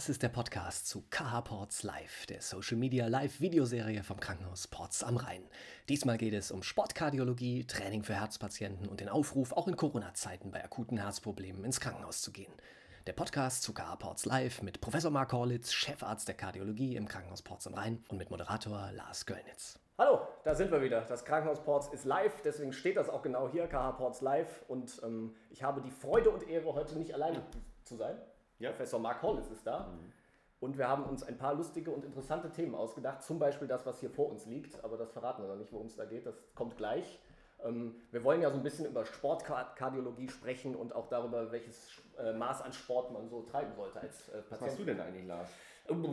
Das ist der Podcast zu KH Ports Live, der Social Media Live Videoserie vom Krankenhaus Ports am Rhein. Diesmal geht es um Sportkardiologie, Training für Herzpatienten und den Aufruf, auch in Corona-Zeiten bei akuten Herzproblemen ins Krankenhaus zu gehen. Der Podcast zu KH Ports Live mit Professor Mark Horlitz, Chefarzt der Kardiologie im Krankenhaus Ports am Rhein und mit Moderator Lars Göllnitz. Hallo, da sind wir wieder. Das Krankenhaus Ports ist live, deswegen steht das auch genau hier, KH Ports Live. Und ähm, ich habe die Freude und Ehre, heute nicht alleine zu sein. Ja. Professor Mark Hollis ist da. Mhm. Und wir haben uns ein paar lustige und interessante Themen ausgedacht. Zum Beispiel das, was hier vor uns liegt. Aber das verraten wir noch nicht, worum es da geht. Das kommt gleich. Ähm, wir wollen ja so ein bisschen über Sportkardiologie sprechen und auch darüber, welches äh, Maß an Sport man so treiben sollte als äh, Patient. Was machst du denn eigentlich, Lars?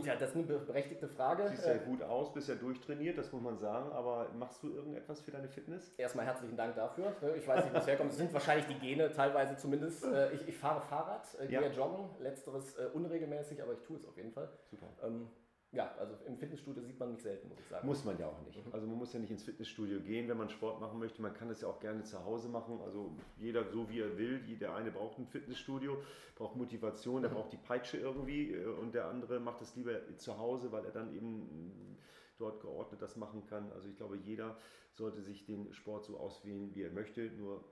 Ja, das ist eine berechtigte Frage. Siehst ja äh, gut aus, bist ja durchtrainiert, das muss man sagen, aber machst du irgendetwas für deine Fitness? Erstmal herzlichen Dank dafür. Ich weiß nicht, wo es herkommt. Es sind wahrscheinlich die Gene, teilweise zumindest. Ich, ich fahre Fahrrad, gehe ja. joggen, letzteres unregelmäßig, aber ich tue es auf jeden Fall. Super. Ähm, ja, also im Fitnessstudio sieht man mich selten, muss ich sagen. Muss man ja auch nicht. Mhm. Also man muss ja nicht ins Fitnessstudio gehen, wenn man Sport machen möchte. Man kann es ja auch gerne zu Hause machen. Also jeder so wie er will. Der eine braucht ein Fitnessstudio, braucht Motivation, der mhm. braucht die Peitsche irgendwie äh, und der andere macht es lieber zu Hause, weil er dann eben dort geordnet das machen kann. Also ich glaube, jeder sollte sich den Sport so auswählen, wie er möchte. Nur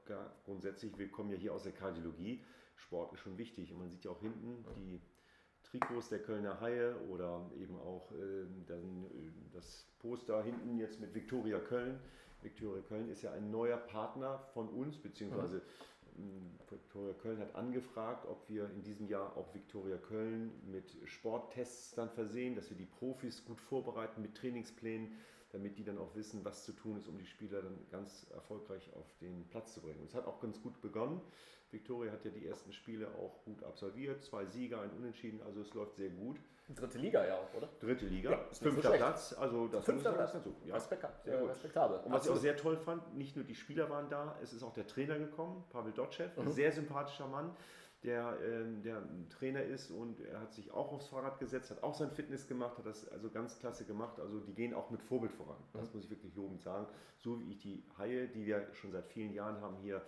grundsätzlich, wir kommen ja hier aus der Kardiologie. Sport ist schon wichtig. Und man sieht ja auch hinten die Trikots der Kölner Haie oder eben auch äh, dann, äh, das Poster hinten jetzt mit Viktoria Köln. Viktoria Köln ist ja ein neuer Partner von uns, beziehungsweise mhm. Viktoria Köln hat angefragt, ob wir in diesem Jahr auch Viktoria Köln mit Sporttests dann versehen, dass wir die Profis gut vorbereiten mit Trainingsplänen damit die dann auch wissen, was zu tun ist, um die Spieler dann ganz erfolgreich auf den Platz zu bringen. Und es hat auch ganz gut begonnen. Viktoria hat ja die ersten Spiele auch gut absolviert, zwei Sieger, ein Unentschieden, also es läuft sehr gut. Dritte Liga ja auch, oder? Dritte Liga, ja, fünfter so Platz, also das fünfter Platz. Dazu. Ja, sehr gut. respektabel. Und was Absolut. ich auch sehr toll fand, nicht nur die Spieler waren da, es ist auch der Trainer gekommen, Pavel Dotschew, mhm. sehr sympathischer Mann der, äh, der Trainer ist und er hat sich auch aufs Fahrrad gesetzt, hat auch sein Fitness gemacht, hat das also ganz klasse gemacht. Also die gehen auch mit Vorbild voran. Das muss ich wirklich lobend sagen. So wie ich die Haie, die wir schon seit vielen Jahren haben, hier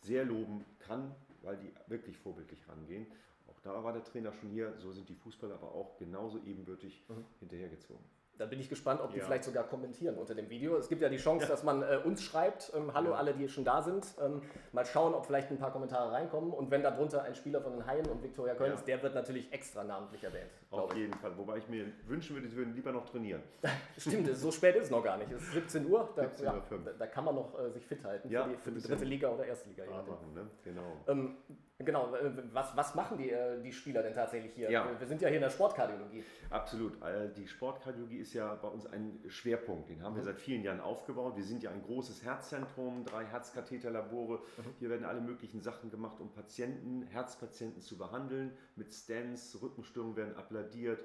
sehr loben kann, weil die wirklich vorbildlich rangehen. Auch da war der Trainer schon hier, so sind die Fußballer aber auch genauso ebenbürtig mhm. hinterhergezogen. Da bin ich gespannt, ob die ja. vielleicht sogar kommentieren unter dem Video. Es gibt ja die Chance, ja. dass man äh, uns schreibt, ähm, hallo ja. alle, die schon da sind. Ähm, mal schauen, ob vielleicht ein paar Kommentare reinkommen. Und wenn darunter ein Spieler von den Haien und Viktoria Köln ist, der wird natürlich extra namentlich erwähnt. Auf jeden Fall. Wobei ich mir wünschen würde, sie würden lieber noch trainieren. Stimmt, so spät ist es noch gar nicht. Es ist 17 Uhr. Da, 17 Uhr da kann man noch äh, sich fit halten für die, für die dritte Liga oder erste Liga. Machen, ne? Genau. Ähm, Genau, äh, was, was machen die, äh, die Spieler denn tatsächlich hier? Ja. Wir sind ja hier in der Sportkardiologie. Absolut. Äh, die Sportkardiologie ist ja bei uns ein Schwerpunkt. Den haben mhm. wir seit vielen Jahren aufgebaut. Wir sind ja ein großes Herzzentrum, drei Herzkatheterlabore. Mhm. Hier werden alle möglichen Sachen gemacht, um Patienten, Herzpatienten zu behandeln. Mit Stents, Rückenstörungen werden abladiert,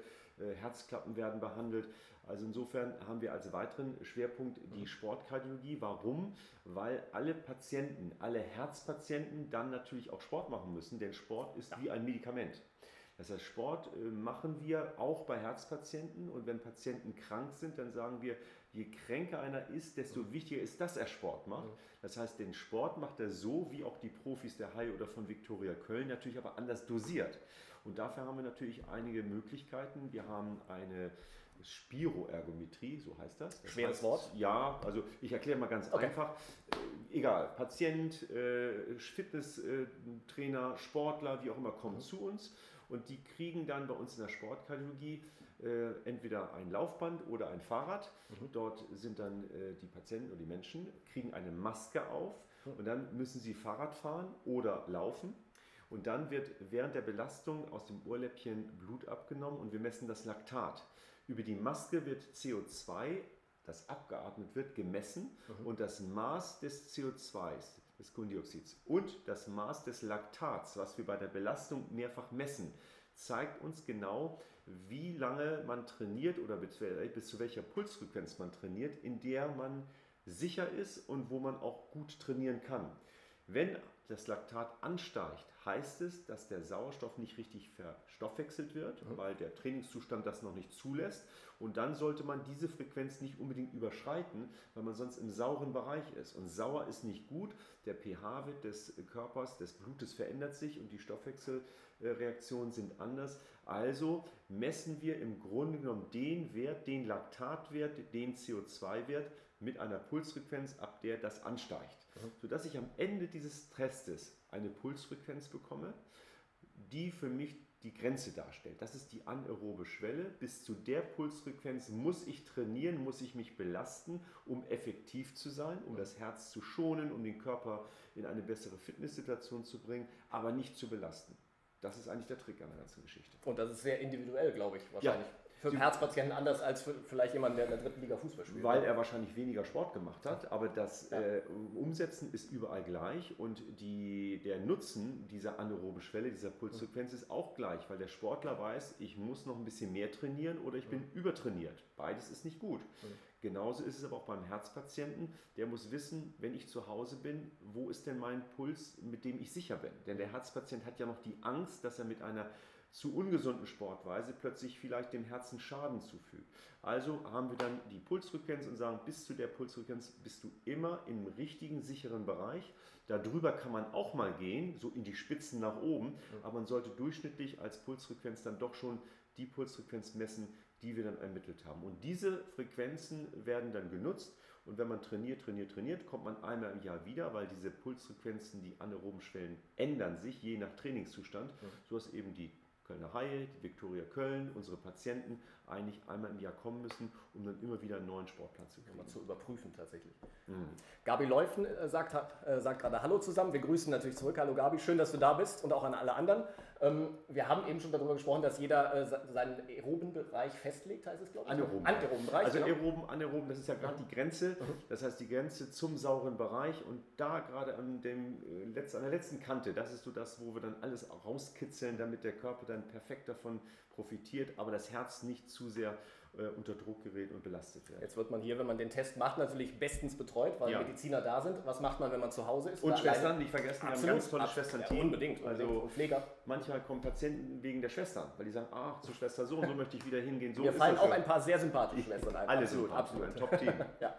Herzklappen werden behandelt. Also insofern haben wir als weiteren Schwerpunkt die mhm. Sportkardiologie. Warum? Weil alle Patienten, alle Herzpatienten dann natürlich auch Sport machen müssen, denn Sport ist wie ein Medikament. Das heißt, Sport äh, machen wir auch bei Herzpatienten und wenn Patienten krank sind, dann sagen wir, je kränker einer ist, desto mhm. wichtiger ist, dass er Sport macht. Das heißt, den Sport macht er so, wie auch die Profis der Hai oder von Viktoria Köln, natürlich aber anders dosiert. Und dafür haben wir natürlich einige Möglichkeiten. Wir haben eine Spiroergometrie, so heißt das. das Schweres heißt, Wort? Ja, also ich erkläre mal ganz okay. einfach. Äh, egal, Patient, äh, Fitnesstrainer, Sportler, wie auch immer, kommen mhm. zu uns und die kriegen dann bei uns in der Sportkardiologie äh, entweder ein Laufband oder ein Fahrrad. Mhm. Dort sind dann äh, die Patienten und die Menschen, kriegen eine Maske auf mhm. und dann müssen sie Fahrrad fahren oder laufen. Und dann wird während der Belastung aus dem Ohrläppchen Blut abgenommen und wir messen das Laktat. Über die Maske wird CO2, das abgeatmet wird, gemessen mhm. und das Maß des CO2, des Kohlendioxids und das Maß des Laktats, was wir bei der Belastung mehrfach messen, zeigt uns genau, wie lange man trainiert oder bis zu welcher Pulsfrequenz man trainiert, in der man sicher ist und wo man auch gut trainieren kann. Wenn das Laktat ansteigt, heißt es, dass der Sauerstoff nicht richtig verstoffwechselt wird, mhm. weil der Trainingszustand das noch nicht zulässt. Und dann sollte man diese Frequenz nicht unbedingt überschreiten, weil man sonst im sauren Bereich ist. Und sauer ist nicht gut. Der pH-Wert des Körpers, des Blutes verändert sich und die Stoffwechselreaktionen sind anders. Also messen wir im Grunde genommen den Wert, den Laktatwert, den CO2-Wert mit einer Pulsfrequenz, ab der das ansteigt. Mhm. Sodass ich am Ende dieses Tests eine Pulsfrequenz bekomme, die für mich die Grenze darstellt. Das ist die anaerobe Schwelle. Bis zu der Pulsfrequenz muss ich trainieren, muss ich mich belasten, um effektiv zu sein, um das Herz zu schonen, um den Körper in eine bessere Fitnesssituation zu bringen, aber nicht zu belasten. Das ist eigentlich der Trick an der ganzen Geschichte. Und das ist sehr individuell, glaube ich, wahrscheinlich. Ja für einen Herzpatienten anders als für vielleicht jemanden, der in der dritten Liga Fußball spielt. Weil er wahrscheinlich weniger Sport gemacht hat, aber das ja. äh, Umsetzen ist überall gleich und die, der Nutzen dieser anaerobe Schwelle, dieser Pulsfrequenz ist auch gleich, weil der Sportler weiß, ich muss noch ein bisschen mehr trainieren oder ich bin mhm. übertrainiert. Beides ist nicht gut. Mhm. Genauso ist es aber auch beim Herzpatienten. Der muss wissen, wenn ich zu Hause bin, wo ist denn mein Puls, mit dem ich sicher bin? Denn der Herzpatient hat ja noch die Angst, dass er mit einer zu ungesunden Sportweise plötzlich vielleicht dem Herzen Schaden zufügt. Also haben wir dann die Pulsfrequenz und sagen, bis zu der Pulsfrequenz bist du immer im richtigen, sicheren Bereich. Darüber kann man auch mal gehen, so in die Spitzen nach oben, aber man sollte durchschnittlich als Pulsfrequenz dann doch schon die Pulsfrequenz messen, die wir dann ermittelt haben. Und diese Frequenzen werden dann genutzt. Und wenn man trainiert, trainiert, trainiert, kommt man einmal im Jahr wieder, weil diese Pulsfrequenzen, die anaeroben Schwellen ändern sich je nach Trainingszustand, sodass eben die Kölner Haie, die Viktoria Köln, unsere Patienten eigentlich einmal im Jahr kommen müssen, um dann immer wieder einen neuen Sportplatz zu kriegen. Mal zu überprüfen tatsächlich. Mhm. Gabi Läufen äh, sagt, äh, sagt gerade Hallo zusammen. Wir grüßen natürlich zurück. Hallo Gabi, schön, dass du da bist und auch an alle anderen. Ähm, wir haben eben schon darüber gesprochen, dass jeder äh, seinen aeroben Bereich festlegt, heißt es, glaube ich. Anaeroben. Anaeroben Bereich. Also genau. aeroben, anaeroben, das ist ja gerade die Grenze. Mhm. Das heißt, die Grenze zum sauren Bereich und da gerade an, dem, äh, an der letzten Kante, das ist so das, wo wir dann alles rauskitzeln, damit der Körper dann perfekt davon profitiert, aber das Herz nicht zu sehr äh, unter Druck gerät und belastet werden. Jetzt wird man hier, wenn man den Test macht, natürlich bestens betreut, weil ja. Mediziner da sind. Was macht man, wenn man zu Hause ist? Und Schwestern, nicht vergessen, wir haben ganz tolle Schwestern. Ja, unbedingt. Also Pfleger. Manchmal kommen Patienten wegen der Schwestern, weil die sagen, ach, zur Schwester so und so möchte ich wieder hingehen. So Mir fallen auch ein paar sehr sympathische Schwestern ein. Alle absolut, absolut. Ein Top-Team. ja.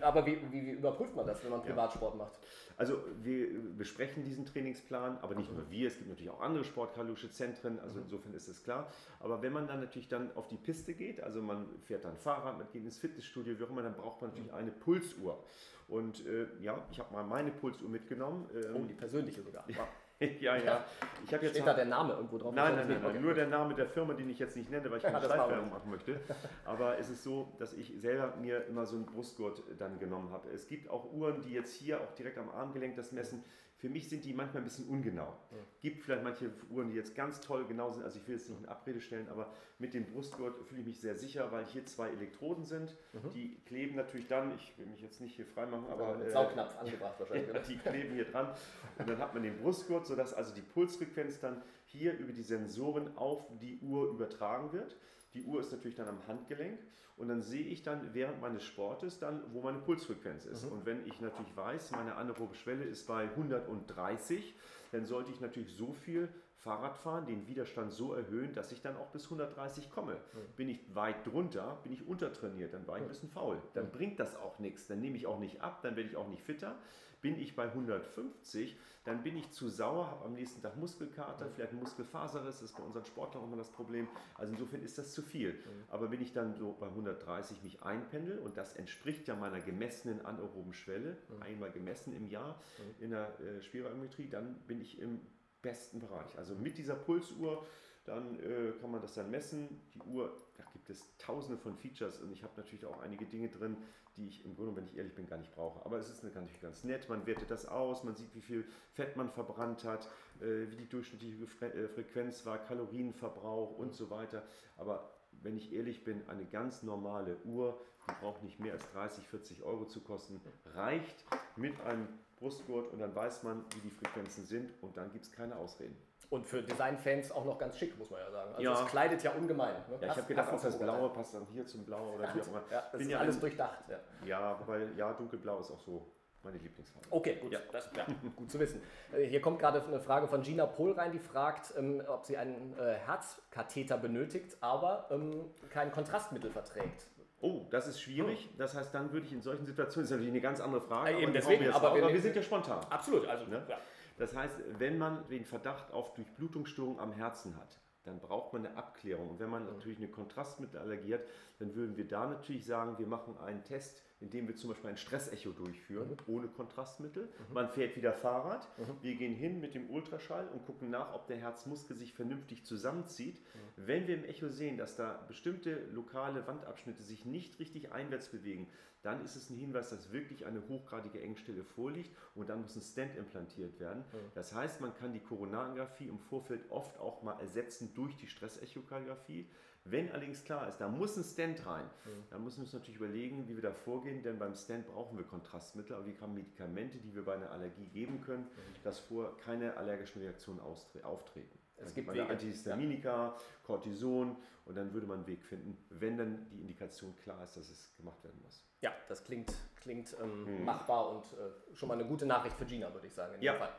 Aber wie, wie, wie, überprüft man das, wenn man Privatsport macht? Also wir besprechen diesen Trainingsplan, aber nicht nur wir, es gibt natürlich auch andere sportkardiologische Zentren, also mhm. insofern ist es klar. Aber wenn man dann natürlich dann auf die Piste geht, also man fährt dann Fahrrad, man geht ins Fitnessstudio, wie auch immer, dann braucht man natürlich eine Pulsuhr. Und äh, ja, ich habe mal meine Pulsuhr mitgenommen. Ähm, oh, die persönliche sogar. Ja. ja, ja. Ich jetzt Steht da der Name irgendwo drauf? Nein, nein, nein, nein. nur der Name der Firma, den ich jetzt nicht nenne, weil ich keine Schleichwerbung machen möchte. Aber es ist so, dass ich selber mir immer so einen Brustgurt dann genommen habe. Es gibt auch Uhren, die jetzt hier auch direkt am Armgelenk das messen. Für mich sind die manchmal ein bisschen ungenau. Ja. Gibt vielleicht manche Uhren, die jetzt ganz toll genau sind. Also ich will jetzt nicht in Abrede stellen, aber mit dem Brustgurt fühle ich mich sehr sicher, weil hier zwei Elektroden sind. Mhm. Die kleben natürlich dann, ich will mich jetzt nicht hier freimachen, aber... Saugnapf äh, angebracht wahrscheinlich. Ja, die kleben hier dran. Und dann hat man den Brustgurt, sodass also die Pulsfrequenz dann hier über die Sensoren auf die Uhr übertragen wird. Die Uhr ist natürlich dann am Handgelenk und dann sehe ich dann während meines Sportes dann, wo meine Pulsfrequenz ist. Mhm. Und wenn ich natürlich weiß, meine anaerobe Schwelle ist bei 130, dann sollte ich natürlich so viel Fahrrad fahren, den Widerstand so erhöhen, dass ich dann auch bis 130 komme. Mhm. Bin ich weit drunter, bin ich untertrainiert, dann war ich ein bisschen faul. Dann mhm. bringt das auch nichts. Dann nehme ich auch nicht ab, dann werde ich auch nicht fitter. Bin ich bei 150, dann bin ich zu sauer, habe am nächsten Tag Muskelkater, vielleicht Muskelfaserriss, das ist bei unseren Sportlern immer das Problem. Also insofern ist das zu viel. Aber wenn ich dann so bei 130 mich einpendel und das entspricht ja meiner gemessenen anaeroben Schwelle, einmal gemessen im Jahr in der äh, Spirometrie, dann bin ich im besten Bereich. Also mit dieser Pulsuhr dann äh, kann man das dann messen. Die Uhr, da gibt es tausende von Features und ich habe natürlich auch einige Dinge drin, die ich im Grunde, wenn ich ehrlich bin, gar nicht brauche. Aber es ist natürlich ganz nett, man wertet das aus, man sieht, wie viel Fett man verbrannt hat, äh, wie die durchschnittliche Fre äh, Frequenz war, Kalorienverbrauch und so weiter. Aber wenn ich ehrlich bin, eine ganz normale Uhr, die braucht nicht mehr als 30, 40 Euro zu kosten, reicht mit einem Brustgurt und dann weiß man, wie die Frequenzen sind und dann gibt es keine Ausreden. Und für Designfans auch noch ganz schick, muss man ja sagen. Also ja. es kleidet ja ungemein. Ne? Ja, ich habe gedacht, das Blaue passt dann hier zum Blau oder wie auch immer. Ja, das Bin ist ja alles ein, durchdacht. Ja. ja, wobei, ja, dunkelblau ist auch so meine Lieblingsfarbe. Okay, gut, ja. Das, ja, gut zu wissen. Äh, hier kommt gerade eine Frage von Gina Pohl rein, die fragt, ähm, ob sie einen äh, Herzkatheter benötigt, aber ähm, kein Kontrastmittel verträgt. Oh, das ist schwierig. Hm. Das heißt, dann würde ich in solchen Situationen, das ist natürlich eine ganz andere Frage. Ja, eben deswegen, aber, aber, wir, wir, sind ja spontan. Absolut, also ne? ja. Das heißt, wenn man den Verdacht auf Durchblutungsstörung am Herzen hat, dann braucht man eine Abklärung. Und wenn man natürlich eine Kontrastmittelallergie hat, dann würden wir da natürlich sagen, wir machen einen Test indem wir zum Beispiel ein Stressecho durchführen, mhm. ohne Kontrastmittel. Mhm. Man fährt wieder Fahrrad. Mhm. Wir gehen hin mit dem Ultraschall und gucken nach, ob der Herzmuskel sich vernünftig zusammenzieht. Mhm. Wenn wir im Echo sehen, dass da bestimmte lokale Wandabschnitte sich nicht richtig einwärts bewegen, dann ist es ein Hinweis, dass wirklich eine hochgradige Engstelle vorliegt und dann muss ein Stent implantiert werden. Mhm. Das heißt, man kann die Koronarangiographie im Vorfeld oft auch mal ersetzen durch die Stressechokardiographie. Wenn allerdings klar ist, da muss ein Stent rein, mhm. dann müssen wir uns natürlich überlegen, wie wir da vorgehen, denn beim Stent brauchen wir Kontrastmittel, aber wir haben Medikamente, die wir bei einer Allergie geben können, mhm. dass vor keine allergischen Reaktionen auftreten. Es dann gibt Wege. Antihistaminika. Cortison und dann würde man einen Weg finden, wenn dann die Indikation klar ist, dass es gemacht werden muss. Ja, das klingt, klingt ähm, hm. machbar und äh, schon mal eine gute Nachricht für Gina, würde ich sagen. ja. Fall.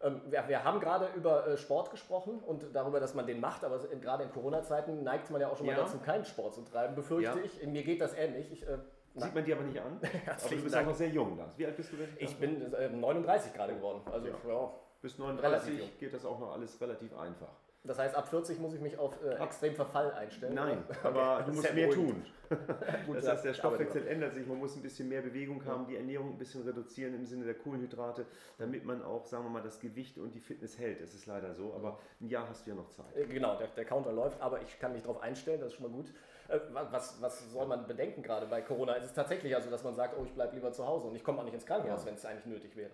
Ähm, wir, wir, haben gerade über äh, Sport gesprochen und darüber, dass man den macht, aber gerade in Corona-Zeiten neigt man ja auch schon mal dazu, keinen Sport zu treiben, befürchte ja. ich. Mir geht das ähnlich. Ich, äh, Sieht man dir aber nicht an. aber du bist auch noch sehr jung, Lars. Wie alt bist du denn? Ich bin äh, 39 gerade geworden. Also, ja. Bis 39 geht das auch noch alles relativ einfach. Das heißt, ab 40 muss ich mich auf äh, extrem Verfall einstellen? Nein, aber du musst mehr tun. das heißt, der Stoffwechsel ändert sich, man muss ein bisschen mehr Bewegung haben, die Ernährung ein bisschen reduzieren im Sinne der Kohlenhydrate, damit man auch, sagen wir mal, das Gewicht und die Fitness hält. Es ist leider so, aber ein Jahr hast du ja noch Zeit. Äh, genau, der, der Counter läuft, aber ich kann mich darauf einstellen, das ist schon mal gut. Äh, was, was soll man bedenken gerade bei Corona? Es ist tatsächlich also, dass man sagt, oh, ich bleibe lieber zu Hause und ich komme auch nicht ins Krankenhaus, ja. wenn es eigentlich nötig wäre.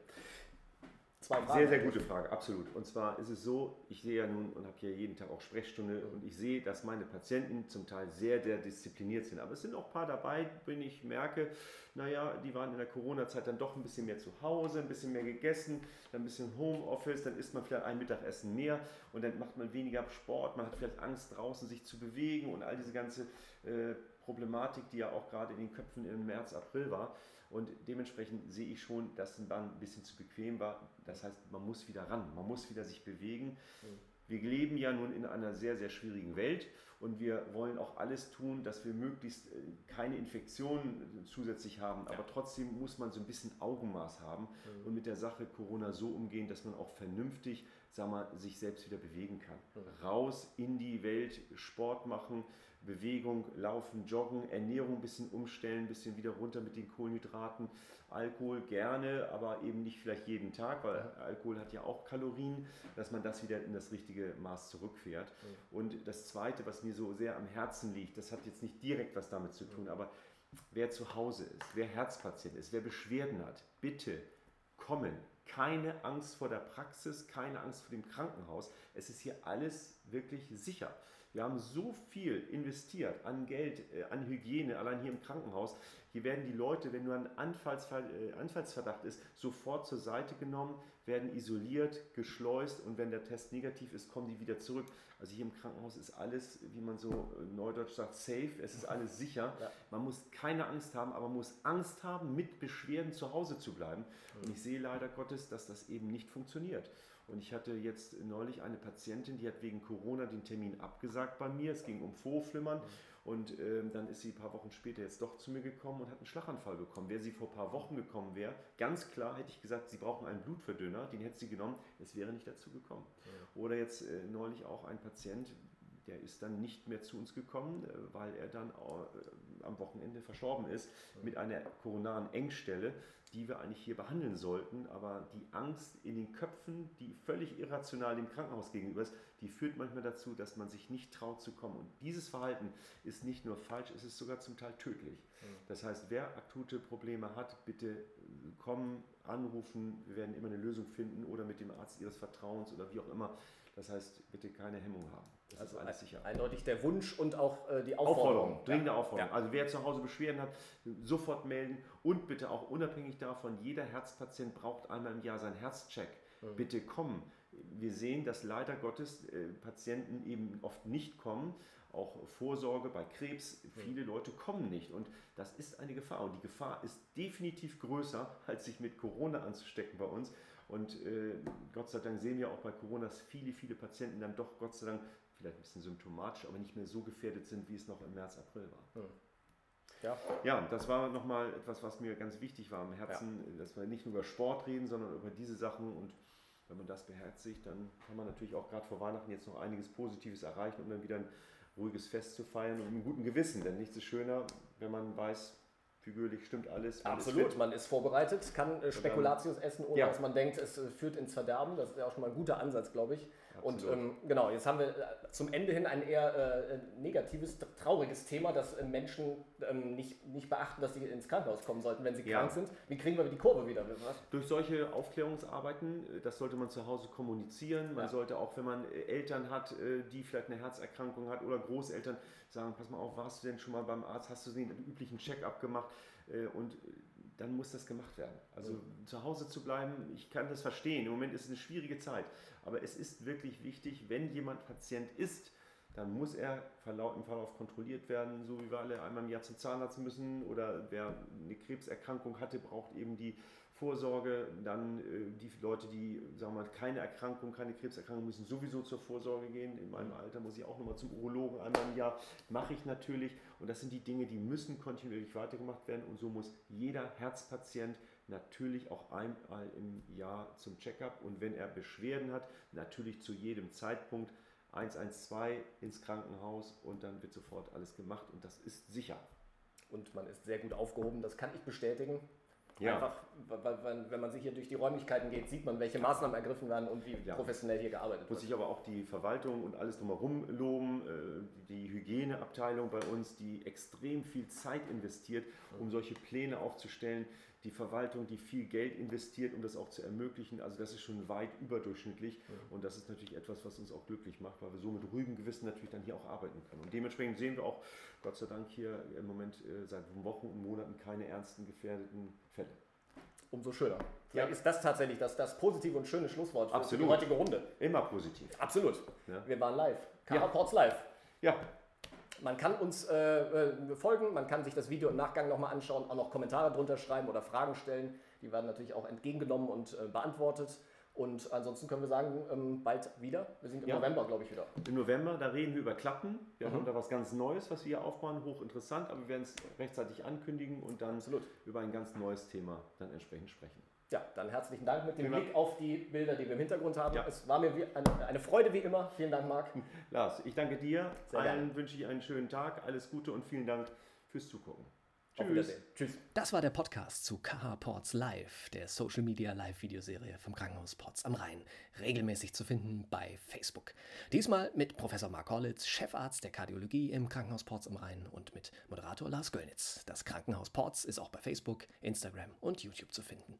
Zwei Fragen. Sehr, sehr gute Frage, absolut. Und zwar ist es so, ich sehe ja nun und habe hier jeden Tag auch Sprechstunde und ich sehe, dass meine Patienten zum Teil sehr, sehr diszipliniert sind. Aber es sind auch ein paar dabei, wenn ich merke, naja, die waren in der Corona-Zeit dann doch ein bisschen mehr zu Hause, ein bisschen mehr gegessen, dann ein bisschen Homeoffice, dann isst man vielleicht ein Mittagessen mehr und dann macht man weniger Sport, man hat vielleicht Angst draußen sich zu bewegen und all diese ganze äh, Problematik, die ja auch gerade in den Köpfen im März, April war. Und dementsprechend sehe ich schon, dass ein Bahn ein bisschen zu bequem war. Das heißt, man muss wieder ran, man muss wieder sich bewegen. Wir leben ja nun in einer sehr, sehr schwierigen Welt und wir wollen auch alles tun, dass wir möglichst äh, keine Infektionen zusätzlich haben. Aber trotzdem muss man so ein bisschen Augenmaß haben mhm. und mit der Sache Corona so umgehen, dass man auch vernünftig sag mal, sich selbst wieder bewegen kann. Mhm. Raus in die Welt, Sport machen, Bewegung, Laufen, Joggen, Ernährung ein bisschen umstellen, ein bisschen wieder runter mit den Kohlenhydraten. Alkohol gerne, aber eben nicht vielleicht jeden Tag, weil Alkohol hat ja auch Kalorien, dass man das wieder in das richtige Maß zurückfährt. Und das Zweite, was mir so sehr am Herzen liegt, das hat jetzt nicht direkt was damit zu tun, aber wer zu Hause ist, wer Herzpatient ist, wer Beschwerden hat, bitte kommen. Keine Angst vor der Praxis, keine Angst vor dem Krankenhaus. Es ist hier alles wirklich sicher. Wir haben so viel investiert an Geld, äh, an Hygiene, allein hier im Krankenhaus. Hier werden die Leute, wenn nur ein äh, Anfallsverdacht ist, sofort zur Seite genommen, werden isoliert, geschleust und wenn der Test negativ ist, kommen die wieder zurück. Also hier im Krankenhaus ist alles, wie man so neudeutsch sagt, safe, es ist alles sicher. Ja. Man muss keine Angst haben, aber man muss Angst haben, mit Beschwerden zu Hause zu bleiben. Und ich sehe leider Gottes, dass das eben nicht funktioniert. Und ich hatte jetzt neulich eine Patientin, die hat wegen Corona den Termin abgesagt bei mir. Es ging um Vorflimmern. Und ähm, dann ist sie ein paar Wochen später jetzt doch zu mir gekommen und hat einen Schlaganfall bekommen. Wäre sie vor ein paar Wochen gekommen wäre, ganz klar hätte ich gesagt, sie brauchen einen Blutverdünner, den hätte sie genommen, es wäre nicht dazu gekommen. Ja. Oder jetzt äh, neulich auch ein Patient, der ist dann nicht mehr zu uns gekommen, äh, weil er dann äh, am Wochenende verstorben ist mit einer koronaren Engstelle die wir eigentlich hier behandeln sollten. Aber die Angst in den Köpfen, die völlig irrational dem Krankenhaus gegenüber ist, die führt manchmal dazu, dass man sich nicht traut zu kommen. Und dieses Verhalten ist nicht nur falsch, es ist sogar zum Teil tödlich. Das heißt, wer akute Probleme hat, bitte kommen, anrufen. Wir werden immer eine Lösung finden oder mit dem Arzt Ihres Vertrauens oder wie auch immer. Das heißt, bitte keine Hemmung haben. Das also ist alles sicher. Eindeutig der Wunsch und auch äh, die Aufforderung. Aufforderung dringende ja. Aufforderung. Ja. Also wer zu Hause Beschwerden hat, sofort melden und bitte auch unabhängig davon, jeder Herzpatient braucht einmal im Jahr seinen Herzcheck. Mhm. Bitte kommen. wir sehen, dass leider Gottes äh, Patienten eben oft nicht kommen. Auch Vorsorge bei Krebs, viele Leute kommen nicht. Und das ist eine Gefahr. Und die Gefahr ist definitiv größer, als sich mit Corona anzustecken bei uns. Und äh, Gott sei Dank sehen wir auch bei Corona, dass viele, viele Patienten dann doch Gott sei Dank vielleicht ein bisschen symptomatisch, aber nicht mehr so gefährdet sind, wie es noch im März, April war. Hm. Ja. ja, das war nochmal etwas, was mir ganz wichtig war am Herzen, ja. dass wir nicht nur über Sport reden, sondern über diese Sachen und wenn man das beherzigt, dann kann man natürlich auch gerade vor Weihnachten jetzt noch einiges Positives erreichen, um dann wieder ein ruhiges Fest zu feiern und mit einem guten Gewissen. Denn nichts ist schöner, wenn man weiß, figürlich stimmt alles. Man Absolut, ist man ist vorbereitet, kann äh, Spekulatius essen, ohne ja. dass man denkt, es äh, führt ins Verderben. Das ist ja auch schon mal ein guter Ansatz, glaube ich. Absolut. Und ähm, genau, jetzt haben wir äh, zum Ende hin ein eher äh, negatives, trauriges Thema, dass äh, Menschen ähm, nicht, nicht beachten, dass sie ins Krankenhaus kommen sollten, wenn sie ja. krank sind. Wie kriegen wir die Kurve wieder? Was? Durch solche Aufklärungsarbeiten, das sollte man zu Hause kommunizieren. Man ja. sollte auch, wenn man Eltern hat, die vielleicht eine Herzerkrankung hat oder Großeltern, sagen, pass mal auf, warst du denn schon mal beim Arzt, hast du den üblichen Check-up gemacht? Und dann muss das gemacht werden. Also mhm. zu Hause zu bleiben, ich kann das verstehen. Im Moment ist es eine schwierige Zeit. Aber es ist wirklich wichtig, wenn jemand Patient ist, dann muss er im Verlauf kontrolliert werden, so wie wir alle einmal im Jahr zum Zahnarzt müssen. Oder wer eine Krebserkrankung hatte, braucht eben die Vorsorge. Dann äh, die Leute, die sagen wir mal, keine Erkrankung, keine Krebserkrankung, müssen sowieso zur Vorsorge gehen. In meinem Alter muss ich auch nochmal zum Urologen einmal im Jahr. Mache ich natürlich. Und das sind die Dinge, die müssen kontinuierlich weitergemacht werden. Und so muss jeder Herzpatient natürlich auch einmal im Jahr zum Checkup. Und wenn er Beschwerden hat, natürlich zu jedem Zeitpunkt 112 ins Krankenhaus und dann wird sofort alles gemacht und das ist sicher. Und man ist sehr gut aufgehoben, das kann ich bestätigen. Ja. Einfach, wenn man sich hier durch die Räumlichkeiten geht, sieht man, welche Maßnahmen ergriffen werden und wie ja. professionell hier gearbeitet wird. Muss ich aber auch die Verwaltung und alles drumherum loben, äh, die Hygieneabteilung bei uns, die extrem viel Zeit investiert, um solche Pläne aufzustellen die Verwaltung, die viel Geld investiert, um das auch zu ermöglichen. Also das ist schon weit überdurchschnittlich mhm. und das ist natürlich etwas, was uns auch glücklich macht, weil wir so mit ruhigem Gewissen natürlich dann hier auch arbeiten können. Und dementsprechend sehen wir auch, Gott sei Dank, hier im Moment äh, seit Wochen und Monaten keine ernsten gefährdeten Fälle. Umso schöner. Vielleicht ja. ist das tatsächlich das, das positive und schöne Schlusswort für Absolut. die heutige Runde. Immer positiv. Absolut. Ja. Wir waren live. Kara ja. live. Ja, man kann uns äh, äh, folgen, man kann sich das Video im Nachgang nochmal anschauen, auch noch Kommentare drunter schreiben oder Fragen stellen. Die werden natürlich auch entgegengenommen und äh, beantwortet. Und ansonsten können wir sagen, ähm, bald wieder. Wir sind im ja. November, glaube ich, wieder. Im November, da reden wir über Klappen. Wir mhm. haben da was ganz Neues, was wir hier aufbauen, hochinteressant, aber wir werden es rechtzeitig ankündigen und dann Absolut. über ein ganz neues Thema dann entsprechend sprechen. Ja, dann herzlichen Dank mit dem Vielen Blick auf die Bilder, die wir im Hintergrund haben. Ja. Es war mir eine, eine, Freude wie immer. Vielen Dank, Marc. Lars, ich danke dir. Sehr Allen gerne. wünsche ich einen schönen Tag, alles Gute und vielen Dank fürs Zugucken. Tschüss. Tschüss. Das war der Podcast zu KH Ports Live, der Social Media Live-Videoserie vom Krankenhaus Ports am Rhein. Regelmäßig zu finden bei Facebook. Diesmal mit Professor Mark Hollitz, Chefarzt der Kardiologie im Krankenhaus Ports am Rhein und mit Moderator Lars Göllnitz. Das Krankenhaus Ports ist auch bei Facebook, Instagram und YouTube zu finden.